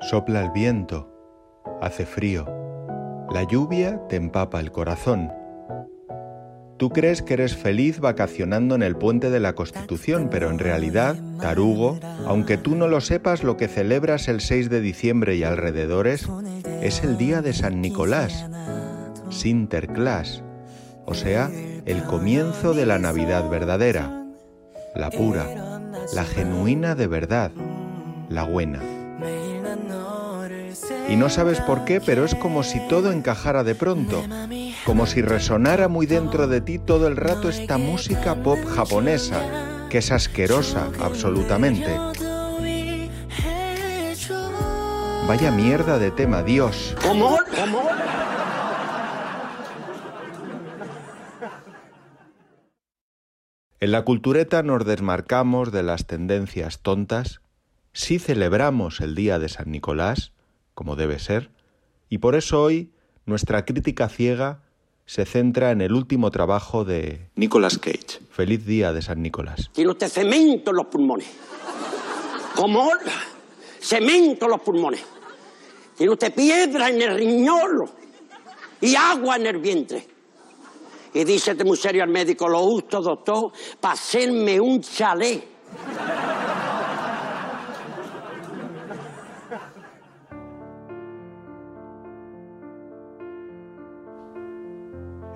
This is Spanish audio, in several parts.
Sopla el viento, hace frío, la lluvia te empapa el corazón. Tú crees que eres feliz vacacionando en el puente de la Constitución, pero en realidad, tarugo, aunque tú no lo sepas, lo que celebras el 6 de diciembre y alrededores es el día de San Nicolás, Sinterklaas, o sea, el comienzo de la Navidad verdadera, la pura, la genuina de verdad, la buena. Y no sabes por qué, pero es como si todo encajara de pronto, como si resonara muy dentro de ti todo el rato esta música pop japonesa, que es asquerosa absolutamente. Vaya mierda de tema, Dios. ¿Cómo? ¿Cómo? En la cultureta nos desmarcamos de las tendencias tontas, sí celebramos el día de San Nicolás, como debe ser, y por eso hoy nuestra crítica ciega se centra en el último trabajo de Nicolas Cage. Feliz día de San Nicolás. Tiene usted cemento en los pulmones. ¿Cómo? Cemento en los pulmones. Tiene usted piedra en el riñón y agua en el vientre. Y dice muy serio al médico, lo justo, doctor, para hacerme un chalet.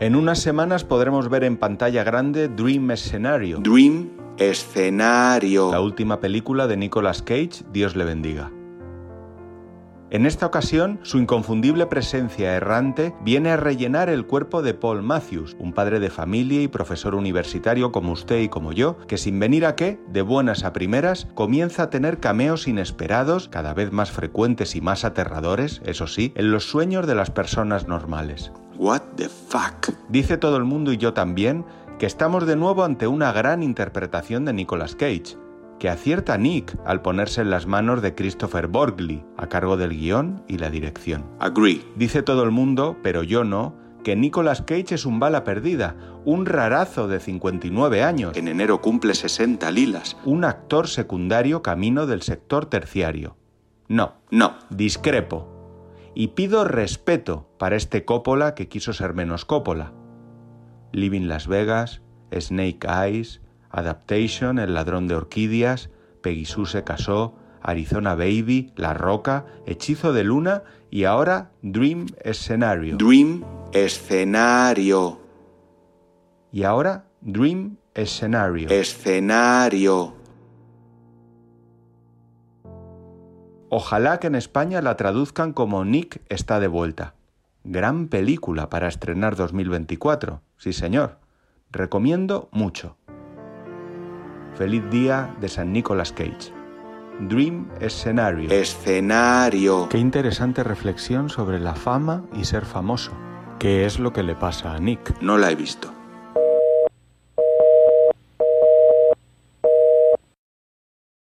En unas semanas podremos ver en pantalla grande Dream Scenario. Dream Escenario. La última película de Nicolas Cage, Dios le bendiga. En esta ocasión, su inconfundible presencia errante viene a rellenar el cuerpo de Paul Matthews, un padre de familia y profesor universitario como usted y como yo, que sin venir a qué, de buenas a primeras, comienza a tener cameos inesperados, cada vez más frecuentes y más aterradores, eso sí, en los sueños de las personas normales. What the fuck? Dice todo el mundo y yo también que estamos de nuevo ante una gran interpretación de Nicolas Cage, que acierta Nick al ponerse en las manos de Christopher Borgley, a cargo del guion y la dirección. Agree. Dice todo el mundo, pero yo no, que Nicolas Cage es un bala perdida, un rarazo de 59 años, En enero cumple 60 lilas. un actor secundario camino del sector terciario. No, No. discrepo. Y pido respeto para este Coppola que quiso ser menos Coppola. Living Las Vegas, Snake Eyes, Adaptation, El ladrón de orquídeas, Peggy Sue se casó, Arizona Baby, La Roca, Hechizo de Luna y ahora Dream Scenario. Dream Escenario. y ahora Dream Scenario. Escenario. Ojalá que en España la traduzcan como Nick está de vuelta. Gran película para estrenar 2024. Sí, señor. Recomiendo mucho. Feliz día de San Nicolas Cage. Dream Scenario. Escenario. Qué interesante reflexión sobre la fama y ser famoso. ¿Qué es lo que le pasa a Nick? No la he visto.